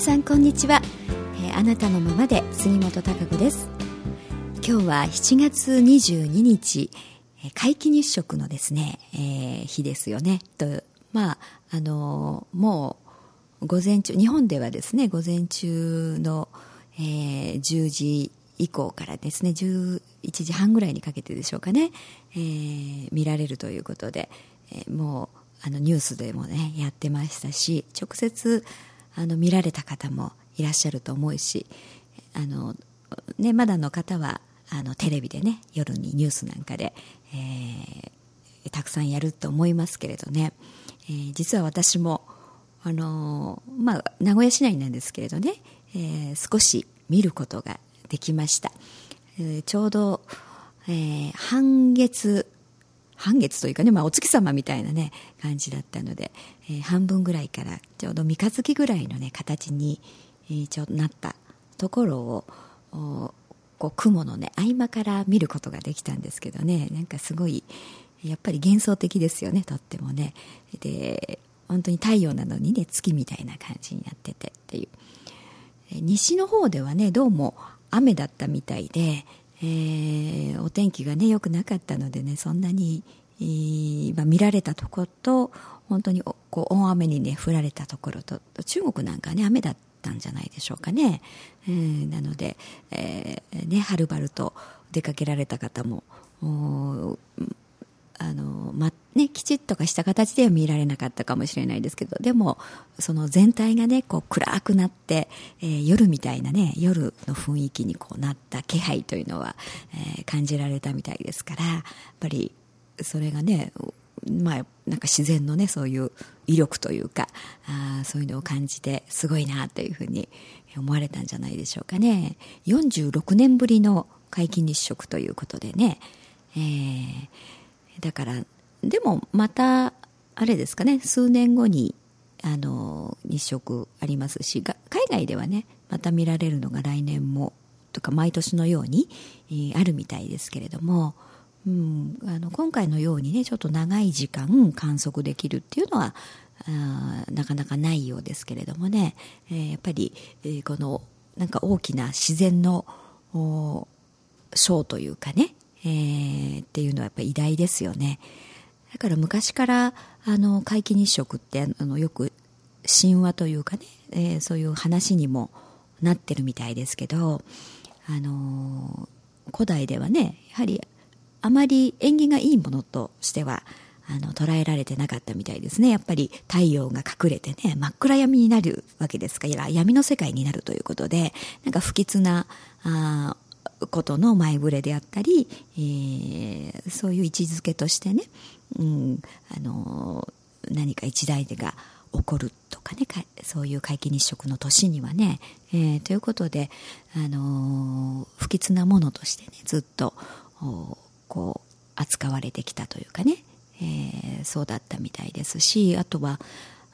皆さんこんにちは、えー、あなたのままで杉本孝子です。今日は7月22日皆既日食のですね、えー、日ですよね。とまああのー、もう午前中日本ではですね午前中の、えー、10時以降からですね11時半ぐらいにかけてでしょうかね、えー、見られるということで、えー、もうあのニュースでもねやってましたし直接あの見られた方もいらっしゃると思うしあの、ね、まだの方はあのテレビでね夜にニュースなんかで、えー、たくさんやると思いますけれどね、えー、実は私もあのまあ、名古屋市内なんですけれどね、えー、少し見ることができました、えー、ちょうど、えー、半月半月というかね、まあ、お月様みたいなね感じだったので、えー、半分ぐらいからちょうど三日月ぐらいのね形に、えー、ちょうどなったところをこう雲のね合間から見ることができたんですけどねなんかすごいやっぱり幻想的ですよねとってもね。で本当に太陽なのにね月みたいな感じになっててっていう。西の方ではねどうも雨だったみたいでえー、お天気がね良くなかったのでねそんなに、えーま、見られたところと本当にこう大雨にね降られたところと中国なんかね雨だったんじゃないでしょうかね、えー、なので、えー、ねはるばると出かけられた方もあの、ま、ね、きちっとかした形では見られなかったかもしれないですけど、でも、その全体がね、こう暗くなって、えー、夜みたいなね、夜の雰囲気にこうなった気配というのは、えー、感じられたみたいですから、やっぱり、それがね、まあ、なんか自然のね、そういう威力というか、あそういうのを感じて、すごいなというふうに思われたんじゃないでしょうかね。46年ぶりの皆既日食ということでね、えーだからでもまたあれですかね数年後にあの日食ありますし海外ではねまた見られるのが来年もとか毎年のように、えー、あるみたいですけれども、うん、あの今回のようにねちょっと長い時間観測できるっていうのはあなかなかないようですけれどもね、えー、やっぱり、えー、このなんか大きな自然のショーというかねえー、っていうのはやっぱり偉大ですよね。だから昔からあの皆既日食ってあのよく神話というかね、えー、そういう話にもなってるみたいですけど、あのー、古代ではねやはりあまり縁起がいいものとしてはあの捉えられてなかったみたいですね。やっぱり太陽が隠れてね真っ暗闇になるわけですか。ら闇の世界になるということでなんか不吉なあことの前触れであったり、えー、そういう位置づけとしてね、うん、あの何か一代でが起こるとかねそういう皆既日食の年にはね、えー、ということで、あの不吉なものとしてねずっとこう扱われてきたというかね、えー、そうだったみたいですしあとは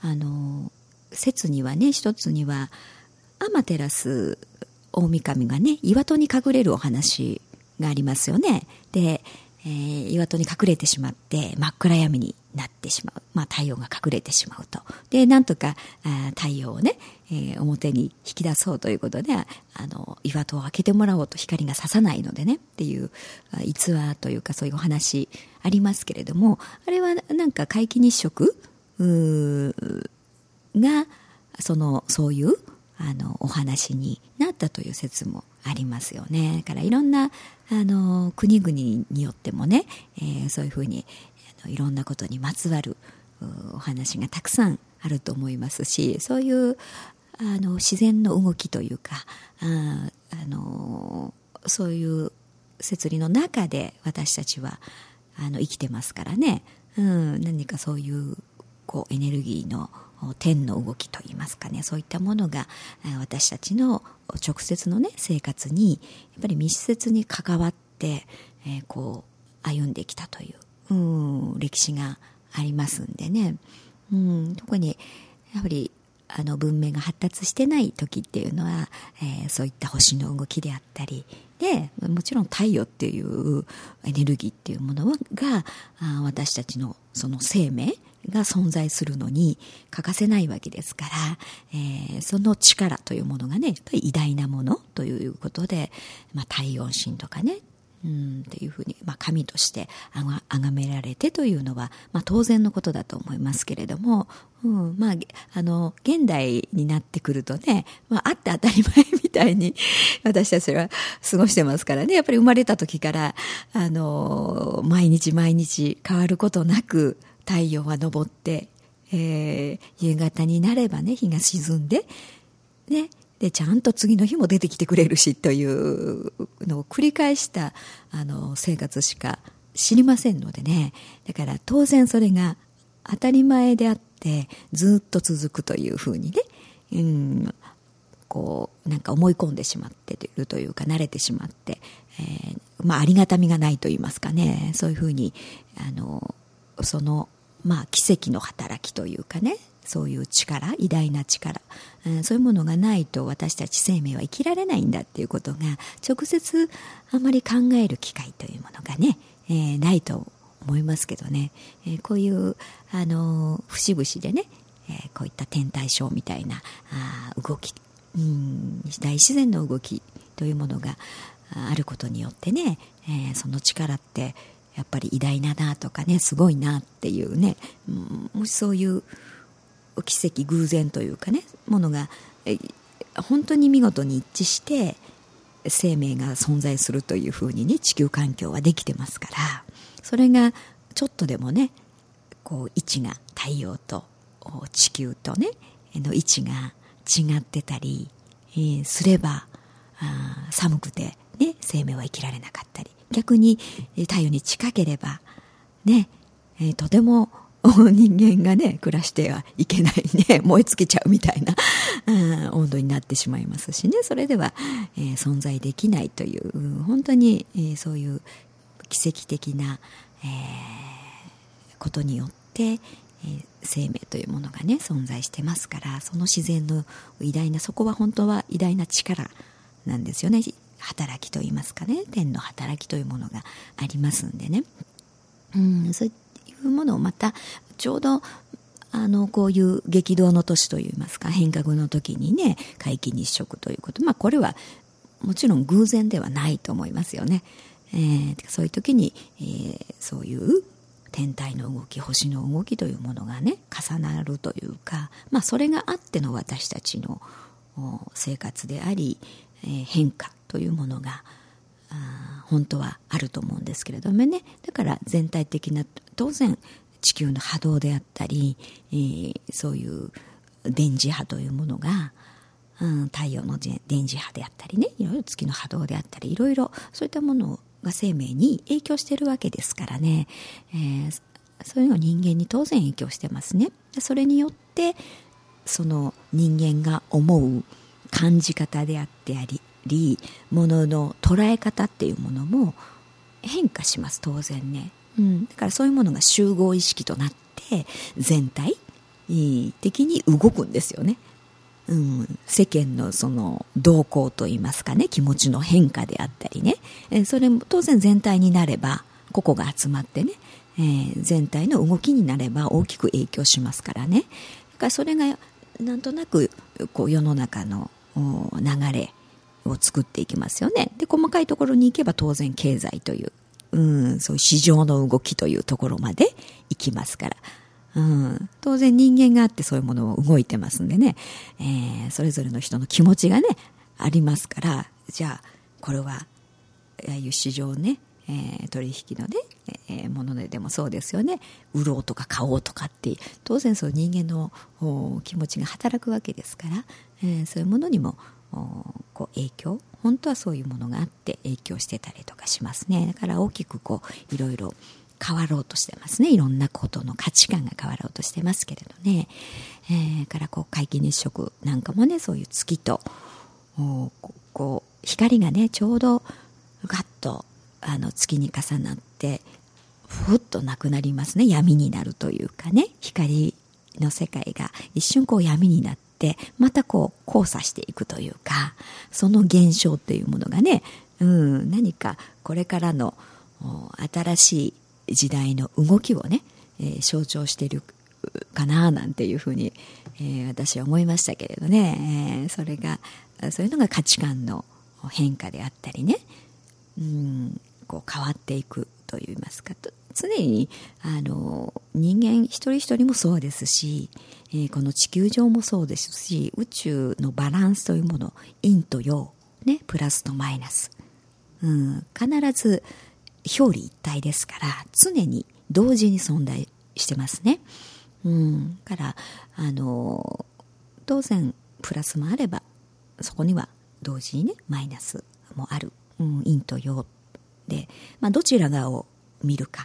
あの説にはね一つには天照大神がね岩戸に隠れるお話がありますよね。で、えー、岩戸に隠れてしまって真っ暗闇になってしまう、まあ、太陽が隠れてしまうと。でなんとかあ太陽をね、えー、表に引き出そうということであの岩戸を開けてもらおうと光が差さないのでねっていう逸話というかそういうお話ありますけれどもあれはなんか皆既日食がそのそういうあのお話になったという説もありますよね。だからいろんなあの国々によってもね、えー、そういうふうにあのいろんなことにまつわるお話がたくさんあると思いますしそういうあの自然の動きというかああのそういう摂理の中で私たちはあの生きてますからね、うん、何かそういうこうエネルギーの天の動きといいますかねそういったものが私たちの直接のね生活にやっぱり密接に関わって、えー、こう歩んできたという、うん、歴史がありますんでね、うん、特にやはりあの文明が発達してない時っていうのは、えー、そういった星の動きであったりでもちろん太陽っていうエネルギーっていうものが私たちのその生命が存在するのに欠かせないわけですから、えー、その力というものがねやっぱり偉大なものということで、まあ、太陽神とかねうんっていうふうに、まあ、神としてあがめられてというのは、まあ、当然のことだと思いますけれども、うんまあ、あの現代になってくるとね、まあ、あって当たり前みたいに 私たちは過ごしてますからね。やっぱり生まれた時からあの毎日毎日変わることなく太陽は昇って、えー、夕方になればね日が沈んでねでちゃんと次の日も出てきてくれるしというのを繰り返したあの生活しか知りませんのでね。だから当然それが当たり前であってずっと続くというふうにね、うん、こうなんか思い込んでしまっているというか慣れてしまって、えー、まあ、ありがたみがないと言いますかね。そういうふうにあのその、まあ、奇跡の働きというかね。そういう力偉大な力、そういうものがないと私たち生命は生きられないんだっていうことが直接あまり考える機会というものがね、えー、ないと思いますけどね、えー、こういうあの節々でね、えー、こういった天体ショーみたいなあ動き、うん、大自然の動きというものがあることによってね、えその力ってやっぱり偉大だなとかねすごいなっていうね、うん、もしそういう奇跡偶然というかねものが本当に見事に一致して生命が存在するというふうにね地球環境はできてますからそれがちょっとでもねこう位置が太陽と地球とねの位置が違ってたり、えー、すればあ寒くて、ね、生命は生きられなかったり逆に太陽に近ければね、えー、とても人間がね暮らしてはいけないね 燃え尽きちゃうみたいな、うん、温度になってしまいますしね。それでは、えー、存在できないという、本当に、えー、そういう奇跡的な、えー、ことによって、え生命というものがね存在してますからその自然の偉大なそこは本当は偉大な力なんですよね。働きといいますかね。天の働きというものがありますんでね、うん、そういいうものをまたちょうどあのこういう激動の年といいますか変革の時にね皆既日食ということ。まあこれはもちろん偶然ではないと思いますよね、えー、そういう時に、えー、そういう天体の動き星の動きというものがね重なるというか、まあ、それがあっての私たちの生活であり、えー、変化というものがあ本当はあると思うんですけれどもね。だから全体的な当然地球の波動であったり、えー、そういう電磁波というものが、うん、太陽の電磁波であったりね。いろいろ月の波動であったりいろいろそういったものが生命に影響しているわけですからね、えー、そういうの人間に当然影響してますね。それによってその人間が思う感じ方であってありりものの捉え方っていうものも変化します当然ね。うん、だからそういうものが集合意識となって全体的に動くんですよね。うん、世間のその動向といいますかね。気持ちの変化であったりね、えそれも当然全体になれば個々が集まってね、えー、全体の動きになれば大きく影響しますからね。だからそれがなんとなくこう世の中の流れを作っていきますよね。で細かいところに行けば当然経済といううん、そういう市場の動きというところまで行きますから。うん、当然人間があってそういうものを動いてますんでね、えー、それぞれの人の気持ちがね、ありますから、じゃあ、これは、ああいう市場ね、えー、取引のね、えー、ものででもそうですよね。売ろうとか買おうとかって当然そう人間の気持ちが働くわけですから、えー、そういうものにもこう影響？本当はそういうものがあって影響してたりとかしますね。だから大きくこういろいろ変わろうとしてますね。いろんなことの価値観が変わろうとしてますけれどね、えー、からこう皆既日食なんかもねそういう月とこう光がねちょうどガッとあの月に重なってふっとなくなりますね。闇になるというかね。光の世界が一瞬こう闇になってってまたこう交差していくというかその現象というものがね、うん、何かこれからの新しい時代の動きをね、えー、象徴しているかななんていうふうに、えー、私は思いましたけれどね、えー、それがそういうのが価値観の変化であったりね、うん、こう変わっていくといいますか常にあの人間一人一人もそうですし、えー、この地球上もそうですし宇宙のバランスというもの陰と陽、ね、プラスとマイナス、うん、必ず表裏一体ですから常に同時に存在してますね。うん、からあの当然プラスもあればそこには同時にねマイナスもある、うん、陰と陽で、まあ、どちらがを見るか。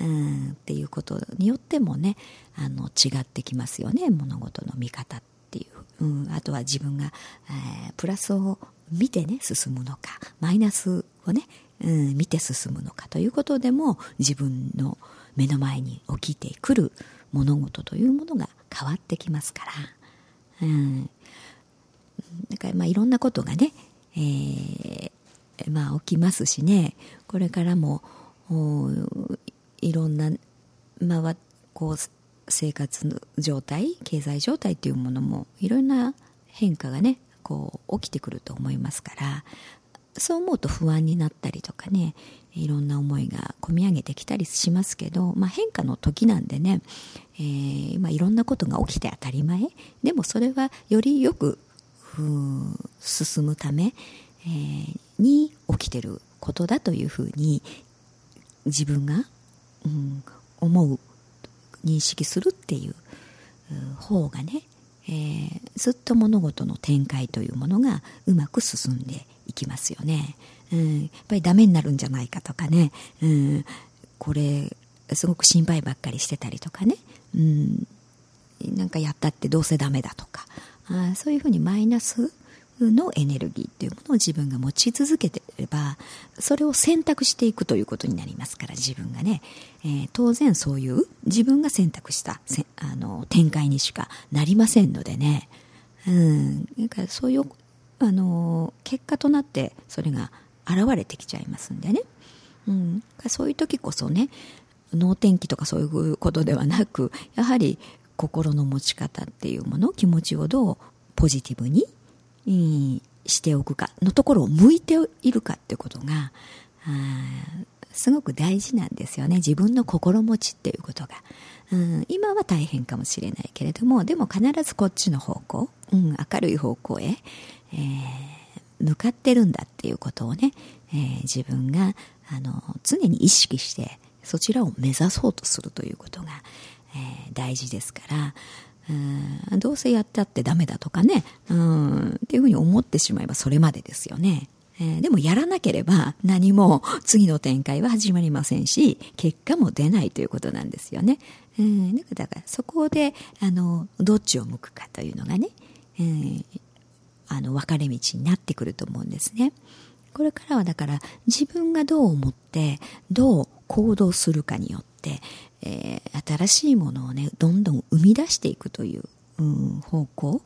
うんっていうことによってもねあの違ってきますよね物事の見方っていう、うん、あとは自分が、えー、プラスを見てね進むのかマイナスをね、うん、見て進むのかということでも自分の目の前に起きてくる物事というものが変わってきますから、うん、だからまあいろんなことがね、えー、まあ起きますしねこれからもいろんな、まあ、こう生活状態経済状態というものもいろんな変化がねこう起きてくると思いますからそう思うと不安になったりとかねいろんな思いが込み上げてきたりしますけど、まあ、変化の時なんでね、えー、今いろんなことが起きて当たり前。でもそれはよりよく進むため、えー、に起きてることだというふうに自分が、うん、思う認識するっていう方がね、えー、ずっと物事の展開というものがうまく進んでいきますよね。うん、やっぱりダメになるんじゃないかとかね、うん、これすごく心配ばっかりしてたりとかね、うん、なんかやったってどうせダメだとか。あそういうふうにマイナスのエネルギー。っていうものを自分が持ち続けてればそれを選択していくということになりますから自分がね、えー、当然そういう自分が選択したあの展開にしかなりませんのでね、うん、なんかそういうあの結果となってそれが現れてきちゃいますんでね、うん、そういう時こそね能天気とかそういうことではなくやはり心の持ち方っていうもの気持ちをどうポジティブにうんしておくかのところを向いているかってことがすごく大事なんですよね。自分の心持ちっていうことが、うん、今は大変かもしれないけれどもでも必ずこっちの方向、うん、明るい方向へ、えー、向かってるんだっていうことをね、えー、自分があの常に意識してそちらを目指そうとするということが、えー、大事ですからどうせやったってダメだとかね、うん、っていうふうに思ってしまえばそれまでですよね。えー、でもやらなければ何も次の展開は始まりませんし、結果も出ないということなんですよね。うん、だからそこで、あの、どっちを向くかというのがね、えー、あの、分かれ道になってくると思うんですね。これからはだから自分がどう思ってどう行動するかによって、えー、新しいものをねどんどん生み出していくという、うん、方向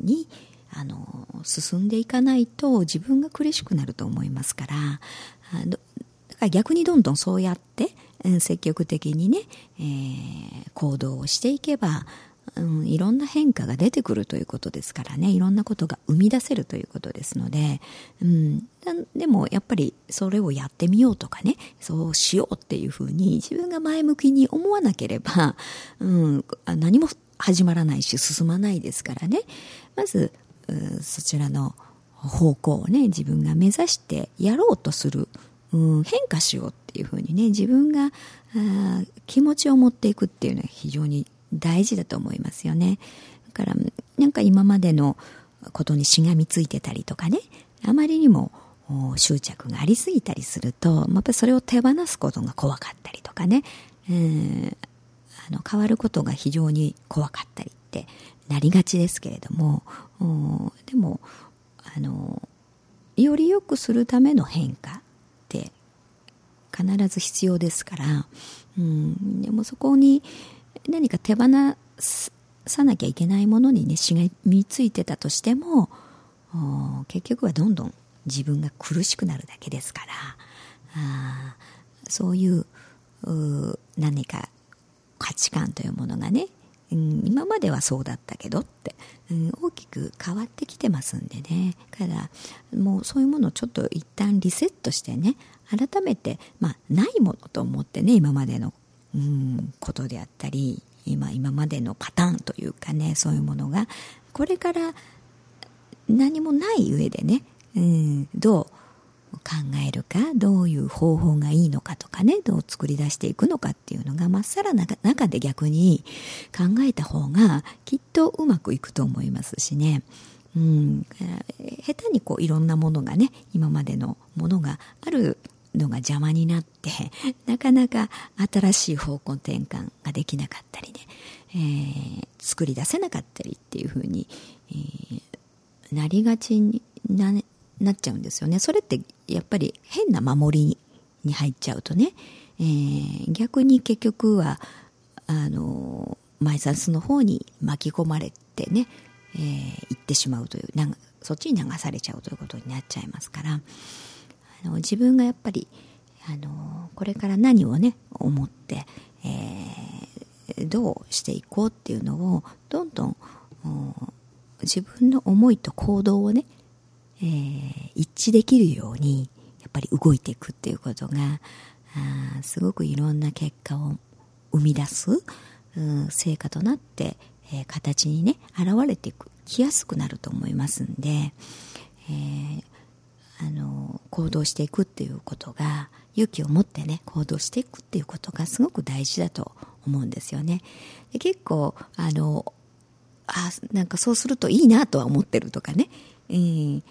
にあの進んでいかないと自分が苦しくなると思いますからだから逆にどんどんそうやって、うん、積極的にね、えー、行動をしていけばうん、いろんな変化が出てくるということですからね。いろんなことが生み出せるということですので、うん、でもやっぱりそれをやってみようとかね。そうしようっていうふうに自分が前向きに思わなければ、うん、何も始まらないし進まないですからね。まず、そちらの方向をね自分が目指してやろうとする、うん、変化しようっていうふうにね自分があ気持ちを持っていくっていうのは非常に大事だと思いますよね。だから、なんか今までのことにしがみついてたりとかね、あまりにも執着がありすぎたりすると、やっぱそれを手放すことが怖かったりとかね、えー、あの変わることが非常に怖かったりってなりがちですけれども、でも、あの、より良くするための変化って必ず必要ですから、うん、でもそこに何か手放さなきゃいけないものにねしがみついてたとしても結局はどんどん自分が苦しくなるだけですから。あそういう何か価値観というものがね、うん、今まではそうだったけどって、うん、大きく変わってきてますんでね。からもうそういうものをちょっと一旦リセットしてね改めて、まあ、ないものと思ってね今までの、うん、ことであったり今今までのパターンというかねそういうものがこれから何もない上でね、うん、どう考えるかどういう方法がいいのかとかねどう作り出していくのかっていうのがまっさらな中で逆に考えた方がきっとうまくいくと思いますしね。うん、下手にこういろんなものがね今までのものがあるのが邪魔になって なかなか新しい方向転換ができなかったりね、えー、作り出せなかったりっていうふうに、えー、なりがちにななっちゃうんですよね。それってやっぱり変な守りに入っちゃうとね、えー、逆に結局はあのマイナスの方に巻き込まれてね、えー、行ってしまうというなそっちに流されちゃうということになっちゃいますから。あの自分がやっぱりあのこれから何をね思って、えー、どうしていこうっていうのをどんどん自分の思いと行動をねえー、一致できるようにやっぱり動いていくっていうことがあすごくいろんな結果を生み出す、うん、成果となって、えー、形にね現れていくきやすくなると思いますんで、えー、あの行動していくっていうことが勇気を持ってね行動していくっていうことがすごく大事だと思うんですよね。で結構あのあなんかそうするといいなとは思ってるとかね、うん、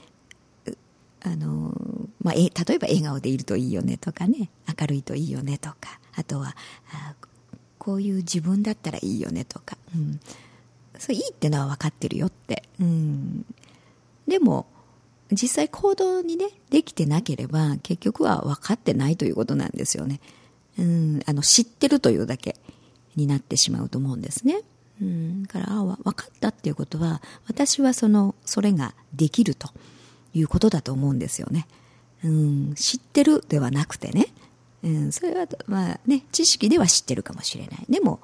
あの、まあ、え、例えば笑顔でいるといいよねとかね、明るいといいよねとか、あとは、あこういう自分だったらいいよねとか、うん。それいいってのは分かってるよって。うん。でも、実際行動にね、できてなければ、結局は分かってないということなんですよね。うん。あの、知ってるというだけになってしまうと思うんですね。うん。だから、あ分かったっていうことは、私はその、それができると。いうことだと思うんですよね。うん、知ってるではなくてね、うん、それはまあね、知識では知ってるかもしれない。でも、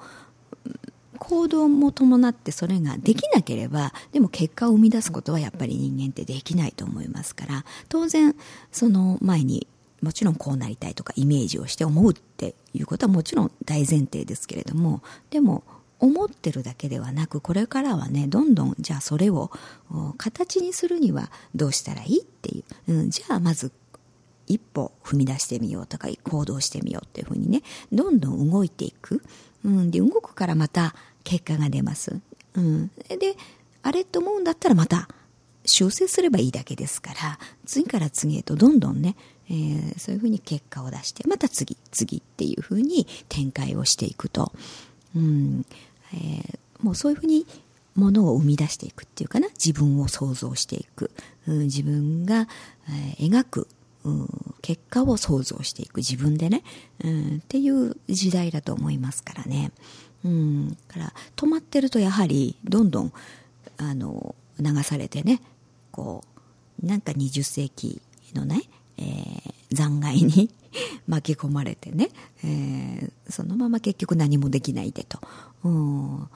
行動も伴ってそれができなければ、でも結果を生み出すことはやっぱり人間ってできないと思いますから、当然、その前にもちろんこうなりたいとかイメージをして思うっていうことはもちろん大前提ですけれども、でも思ってるだけではなくこれからはねどんどんじゃあそれを形にするにはどうしたらいいっていう、うん、じゃあまず一歩踏み出してみようとか行動してみようっていうふうにねどんどん動いていく、うん、で動くからまた結果が出ます、うん、であれと思うんだったらまた修正すればいいだけですから次から次へとどんどんね、えー、そういうふうに結果を出してまた次次っていうふうに展開をしていくと、うん。えー、もうそういうふうにものを生み出していくっていうかな。自分を想像していく、うん、自分が、えー、描く、うん、結果を想像していく。自分でね、うん、っていう時代だと思いますからね、うん、から止まってるとやはりどんどんあの流されてねこうなんか20世紀のね、えー、残骸に 巻き込まれてね、えー、そのまま結局何もできないでと、うん、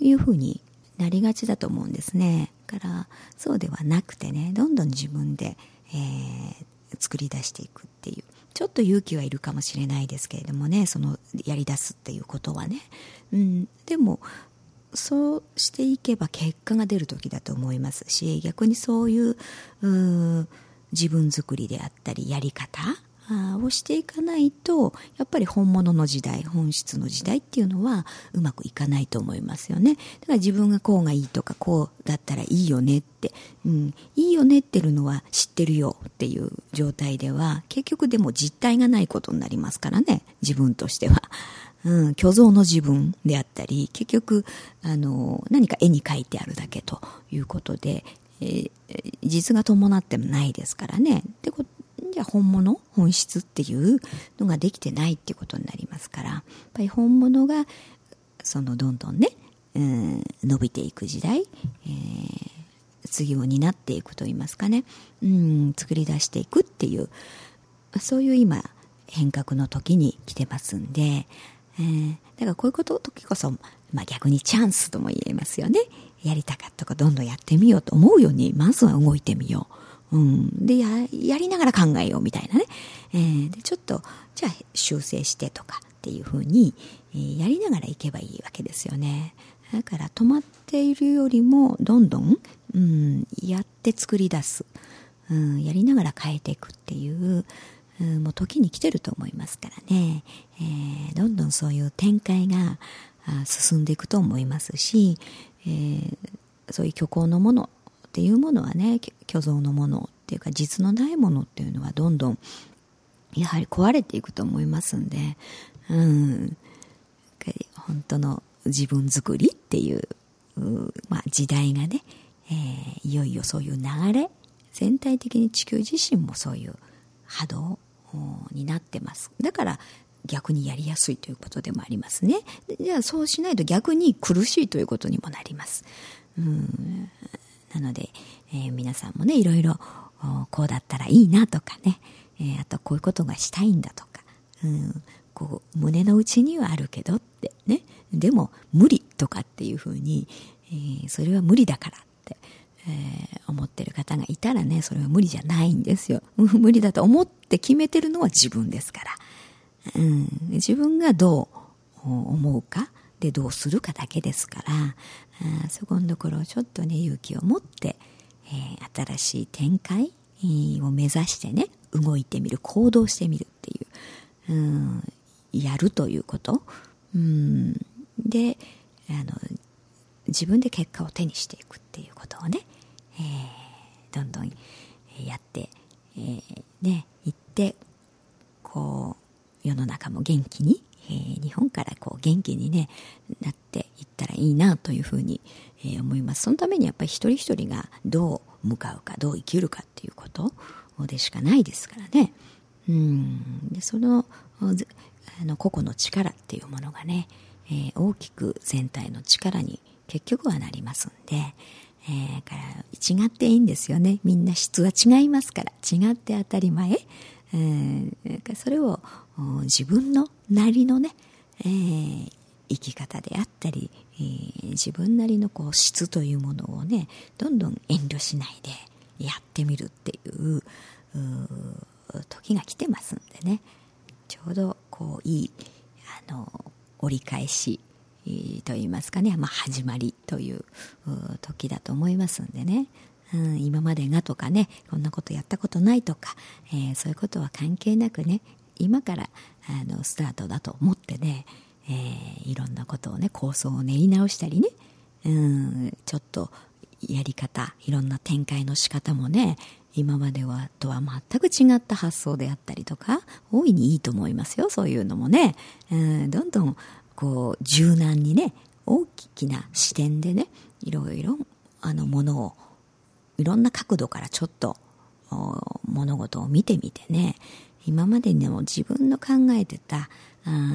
いうふうになりがちだと思うんですね。からそうではなくてねどんどん自分で、えー、作り出していくっていう。ちょっと勇気はいるかもしれないですけれどもねそのやり出すっていうことはね、うん、でもそうしていけば結果が出る時だと思いますし逆にそういうう自分作りであったりやり方をしていかないとやっぱり本物の時代本質の時代っていうのはうまくいかないと思いますよねだから自分がこうがいいとかこうだったらいいよねって、うん、いいよねってるのは知ってるよっていう状態では結局でも実体がないことになりますからね自分としては。うん、虚像の自分であったり、結局、あの、何か絵に描いてあるだけということで、えー、実が伴ってもないですからね。で、じ本物本質っていうのができてないっていうことになりますから、やっぱり本物が、そのどんどんね、うん、伸びていく時代、えー、次を担っていくといいますかね、うん、作り出していくっていうそういう今変革の時に来てますんで、えー、だからこういうこと時こそ、まあ、逆にチャンスとも言えますよね。やりたかったことどんどんやってみようと思うようにまずは動いてみよう、うん、でややりながら考えようみたいなね、えー、でちょっとじゃあ修正してとかっていうふうに、えー、やりながらいけばいいわけですよね。だから止まっているよりもどんどん、うん、やって作り出す、うん、やりながら変えていくっていう、うん、もう時に来てると思いますからね、えー、どんどんそういう展開が進んでいくと思いますし、えー、そういう虚構のものっていうものはね虚像のものっていうか実のないものっていうのはどんどんやはり壊れていくと思いますんで、うん、本当の自分作りっていうまあ、時代がね、えー、いよいよそういう流れ全体的に地球自身もそういう波動になってます。だから逆にやりやすいということでもありますね。じゃあそうしないと逆に苦しいということにもなります。うん。なので、えー、皆さんもねいろいろこうだったらいいなとかね、えー、あとこういうことがしたいんだとか、うん、こう胸の内にはあるけどってねでも無理とかっていうふうに、えー、それは無理だからって、えー、思ってる方がいたらねそれは無理じゃないんですよ。無理だと思って決めてるのは自分ですから、うん、自分がどう思うかでどうするかだけですからあそこのところちょっとね勇気を持って、えー、新しい展開を目指してね動いてみる行動してみるっていう、うん、やるということ、うん、であの自分で結果を手にしていくっていうことをね、えー、どんどんやって、えー、ねいってこう世の中も元気に、えー、日本からこう元気にねなっていったらいいなというふうに、えー、思います。そのためにやっぱり一人一人がどう向かうかどう生きるかっていうことでしかないですからね。うん。でそのあの個々の力っていうものがね、えー、大きく全体の力に結局はなりますんで、えー、から違っていいんですよね。みんな質は違いますから。違って当たり前、えー、それを自分のなりのね、えー、生き方であったり、えー、自分なりのこう質というものをねどんどん遠慮しないでやってみるっていう時が来てますんでね。ちょうどこういいあの折り返しといいますかね、まあ、始まりという時だと思いますんでね、うん、今までがとかねこんなことやったことないとか、えー、そういうことは関係なくね今からあのスタートだと思ってね、えー、いろんなことをね構想を練り直したりね、うん、ちょっとやり方いろんな展開の仕方もね今まではとは全く違った発想であったりとか大いにいいと思いますよそういうのもね、うん、どんどんこう柔軟にね大きな視点でねいろいろあのものをいろんな角度からちょっと物事を見てみてね今までの自分の考えてた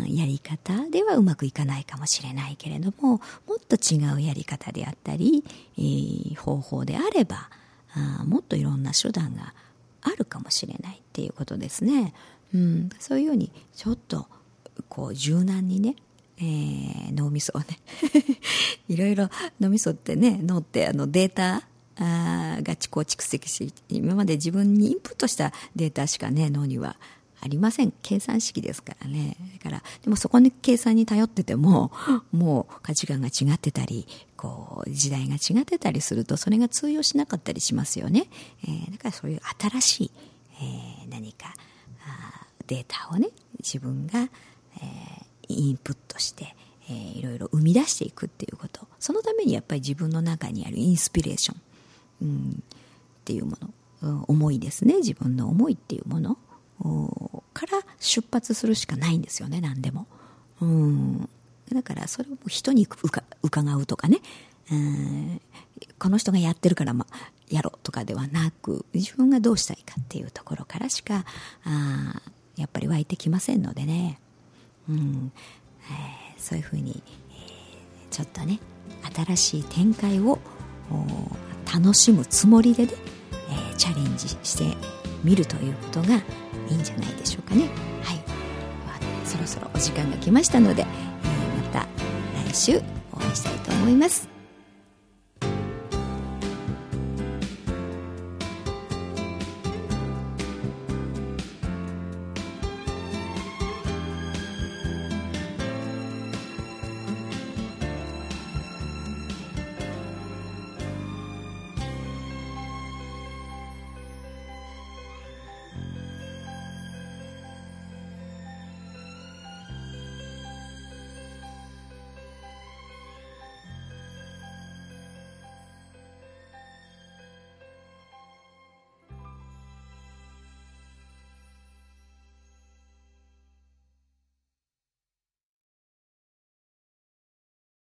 やり方ではうまくいかないかもしれないけれどももっと違うやり方であったり、えー、方法であればあもっといろんな手段があるかもしれないっていうことですね。うん、そういうようにちょっとこう柔軟にね、えー、脳みそをね いろいろ脳みそってね脳ってあのデータあがこう蓄積し今まで自分にインプットしたデータしかね脳にはありません。計算式ですからね。だからでもそこに計算に頼ってても もう価値観が違ってたりこう時代が違ってたりするとそれが通用しなかったりしますよね、えー、だからそういう新しい、えー、何かあデータをね自分が、えー、インプットしてえー、いろいろ生み出していくっていうこと。そのためにやっぱり自分の中にあるインスピレーション、うん、っていうもの、うん、思いですね。自分の思いっていうもの。から出発するしかないんですよね。何でも、うん、だからそれを人に伺うとかね、うん、この人がやってるから、ま、やろうとかではなく自分がどうしたいかっていうところからしかあやっぱり湧いてきませんのでね、うん。えー、そういうふうに、えー、ちょっとね新しい展開を楽しむつもりでね、えー、チャレンジしてみるということがいいんじゃないでしょうかね。はい、まあ、そろそろお時間が来ましたので、えー、また来週お会いしたいと思います。